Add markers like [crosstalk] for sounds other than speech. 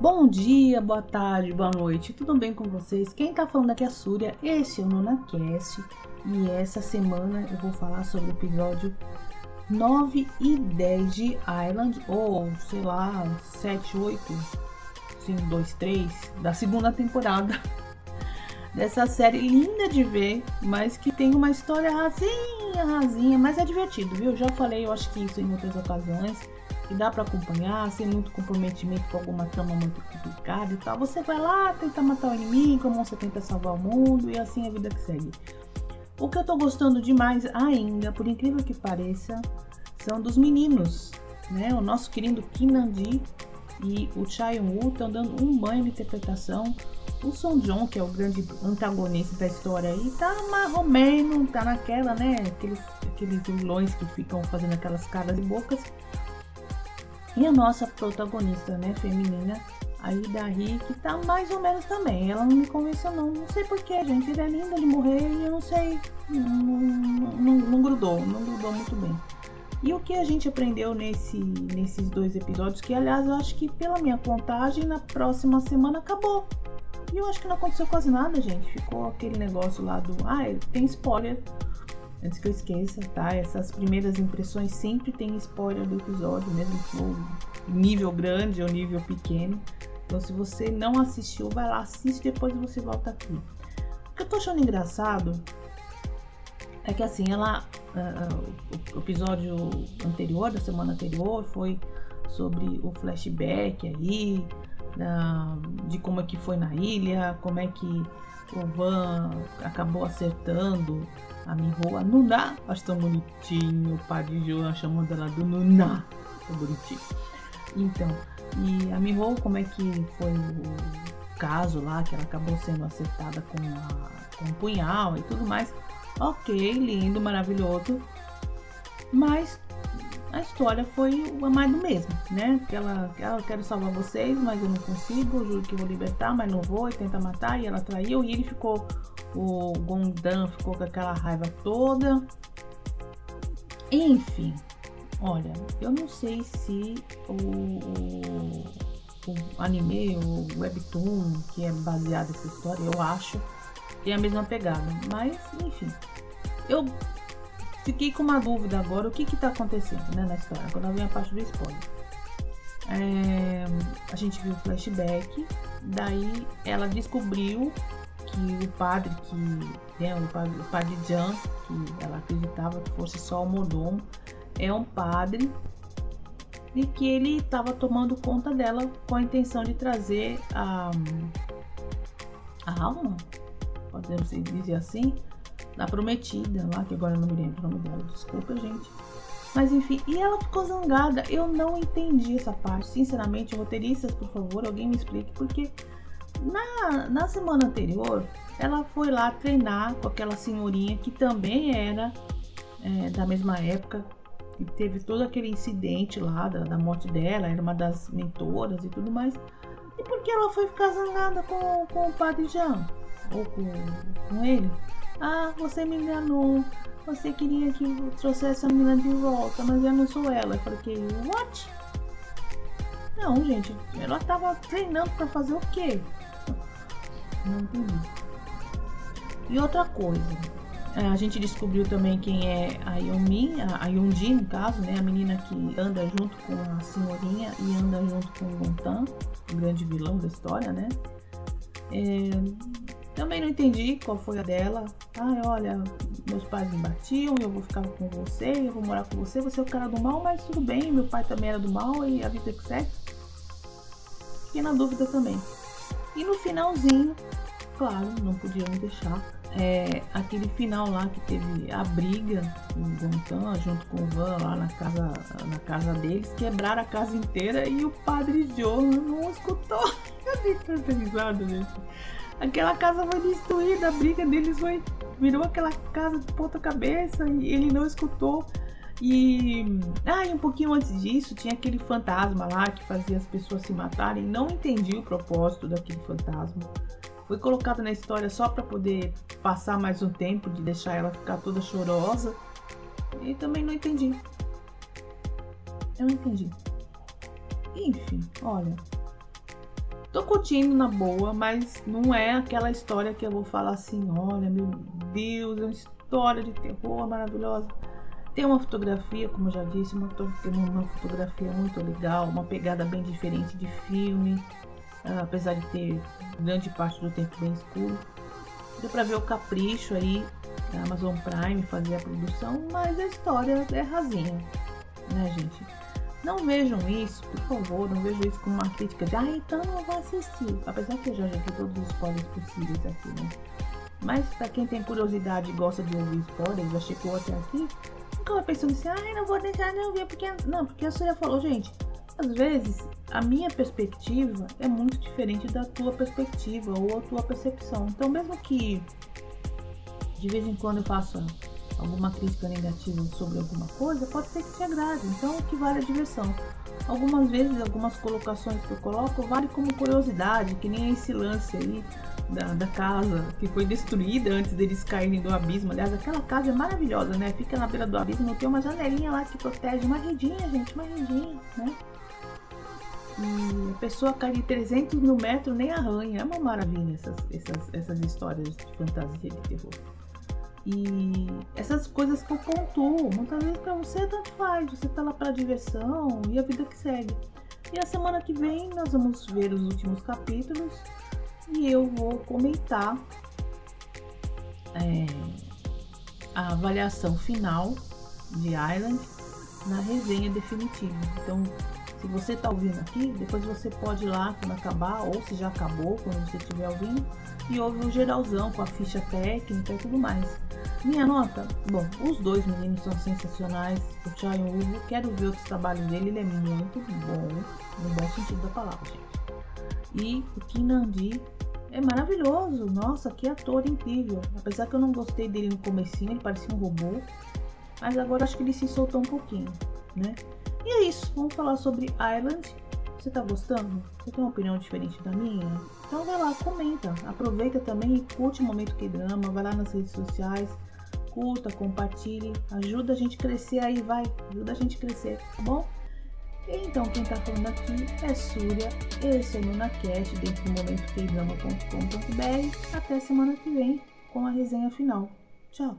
Bom dia, boa tarde, boa noite, tudo bem com vocês? Quem tá falando aqui é a Súria, esse é o NonaCast e essa semana eu vou falar sobre o episódio 9 e 10 de Island, ou sei lá, 7, 8, 5, 2, 3, da segunda temporada dessa série linda de ver, mas que tem uma história rasinha, rasinha, mas é divertido, viu? Já falei, eu acho que isso em outras ocasiões que dá para acompanhar sem muito comprometimento com alguma trama muito complicada e tal. Você vai lá, tenta matar o inimigo, a moça tenta salvar o mundo e assim é a vida que segue. O que eu tô gostando demais ainda, por incrível que pareça, são dos meninos, né? O nosso querido Kinandi e o Chai Woo estão dando um banho de interpretação. O Son Jong, que é o grande antagonista da história aí, tá marromeno, tá naquela, né? Aqueles, aqueles vilões que ficam fazendo aquelas caras e bocas. E a nossa protagonista, né, feminina, a Ida que tá mais ou menos também. Ela não me convenceu não. Não sei porquê, gente. Ela é linda de morrer e eu não sei. Não, não, não, grudou, não grudou muito bem. E o que a gente aprendeu nesse, nesses dois episódios, que aliás eu acho que pela minha contagem, na próxima semana acabou. E eu acho que não aconteceu quase nada, gente. Ficou aquele negócio lá do. Ah, tem spoiler Antes que eu esqueça, tá? Essas primeiras impressões sempre tem spoiler do episódio, mesmo que for nível grande ou nível pequeno. Então, se você não assistiu, vai lá, assiste depois você volta aqui. O que eu tô achando engraçado é que assim, ela. Uh, o episódio anterior, da semana anterior, foi sobre o flashback aí, de como é que foi na ilha, como é que o Van acabou acertando a Miho, a Nuna. Acho tão bonitinho. O padre João chamando ela do Nuna. Tão bonitinho. Então, e a Miho, como é que foi o caso lá, que ela acabou sendo acertada com, a, com um punhal e tudo mais. Ok, lindo, maravilhoso. Mas a história foi mais do mesmo, né? Ela, ela ah, quero salvar vocês, mas eu não consigo, eu juro que vou libertar, mas não vou, e tenta matar, e ela traiu, e ele ficou, o Gondan ficou com aquela raiva toda. Enfim, olha, eu não sei se o, o, o anime, o webtoon, que é baseado nessa história, eu acho, tem a mesma pegada, mas enfim. Eu Fiquei com uma dúvida agora, o que que tá acontecendo, né, na história. Agora vem a parte do spoiler. É, a gente viu o flashback, daí ela descobriu que o padre que, né, o padre, o padre Jan, que ela acreditava que fosse só o mordomo, é um padre e que ele estava tomando conta dela com a intenção de trazer a, a alma, podemos dizer assim, da prometida lá, que agora eu não me lembro o nome dela, desculpa, gente. Mas enfim, e ela ficou zangada. Eu não entendi essa parte. Sinceramente, roteiristas, por favor, alguém me explique, porque na, na semana anterior ela foi lá treinar com aquela senhorinha que também era é, da mesma época. E teve todo aquele incidente lá da, da morte dela, era uma das mentoras e tudo mais. E por que ela foi ficar zangada com, com o padre Jean? Ou com, com ele? Ah, você me enganou. Você queria que eu trouxesse a menina de volta, mas eu não sou ela. Eu falei, what? Não, gente, ela tava treinando para fazer o quê? Não entendi. E outra coisa, é, a gente descobriu também quem é a Yomin, a Yonji no caso, né? A menina que anda junto com a senhorinha e anda junto com o Gontan, o grande vilão da história, né? É, também não entendi qual foi a dela. Ai, olha, meus pais me batiam, eu vou ficar com você, eu vou morar com você, você é o cara do mal, mas tudo bem, meu pai também era do mal e a vida que segue. Fiquei na dúvida também. E no finalzinho, claro, não podia me deixar. É, aquele final lá que teve a briga com o Gontan junto com o Van lá na casa, na casa deles, quebraram a casa inteira e o padre Joe não escutou. [laughs] Eu fiquei tanta risada, gente. Aquela casa foi destruída, a briga deles foi. virou aquela casa de ponta cabeça e ele não escutou. E. Ah, e um pouquinho antes disso tinha aquele fantasma lá que fazia as pessoas se matarem. Não entendi o propósito daquele fantasma. foi colocada na história só para poder passar mais um tempo, de deixar ela ficar toda chorosa. E também não entendi. Eu não entendi. Enfim, olha. Tô curtindo na boa, mas não é aquela história que eu vou falar assim, olha, meu Deus, é uma história de terror maravilhosa. Tem uma fotografia, como eu já disse, uma, uma fotografia muito legal, uma pegada bem diferente de filme, ah, apesar de ter grande parte do tempo bem escuro. Deu pra ver o capricho aí da Amazon Prime fazer a produção, mas a história é rasinha, né, gente? Não vejam isso, por favor, não vejam isso como uma crítica de ah, então não vou assistir. Apesar que eu já joguei todos os spoilers possíveis aqui, né? Mas para quem tem curiosidade e gosta de ouvir spoilers, já chegou até aqui, nunca vai pensando assim, ai, não vou deixar de ouvir, porque. Não, porque a Surya falou, gente, às vezes a minha perspectiva é muito diferente da tua perspectiva ou a tua percepção. Então, mesmo que de vez em quando eu faça alguma crítica negativa sobre alguma coisa, pode ser que te agrade. Então, o que vale é a diversão. Algumas vezes, algumas colocações que eu coloco vale como curiosidade, que nem esse lance aí da, da, casa que foi destruída antes deles caírem do abismo. Aliás, aquela casa é maravilhosa, né? Fica na beira do abismo, tem uma janelinha lá que protege, uma redinha, gente, uma redinha, né? E a pessoa cai de 300 mil metros nem arranha. É uma maravilha essas, essas, essas histórias de fantasia de terror. E essas coisas que eu pontuo, muitas vezes pra você tanto faz, você tá lá pra diversão e a vida que segue. E a semana que vem nós vamos ver os últimos capítulos e eu vou comentar é, a avaliação final de Island na resenha definitiva. Então, se você está ouvindo aqui, depois você pode ir lá quando acabar, ou se já acabou, quando você estiver ouvindo, e ouve o geralzão com a ficha técnica e tudo mais. Minha nota, bom, os dois meninos são sensacionais. O Chayon Uvo, quero ver outros trabalhos dele, ele é muito bom, no bom sentido da palavra, gente. E o Kim Nandi é maravilhoso, nossa, que ator incrível. Apesar que eu não gostei dele no comecinho, ele parecia um robô, mas agora acho que ele se soltou um pouquinho, né? E é isso, vamos falar sobre Island. Você tá gostando? Você tem uma opinião diferente da minha? Então vai lá, comenta. Aproveita também e curte o Momento Que Drama. Vai lá nas redes sociais, curta, compartilhe. Ajuda a gente crescer aí, vai. Ajuda a gente crescer, tá bom? Então, quem tá falando aqui é Súria. Esse é o NunaCast dentro do Momento Drama.com.br. Até semana que vem com a resenha final. Tchau!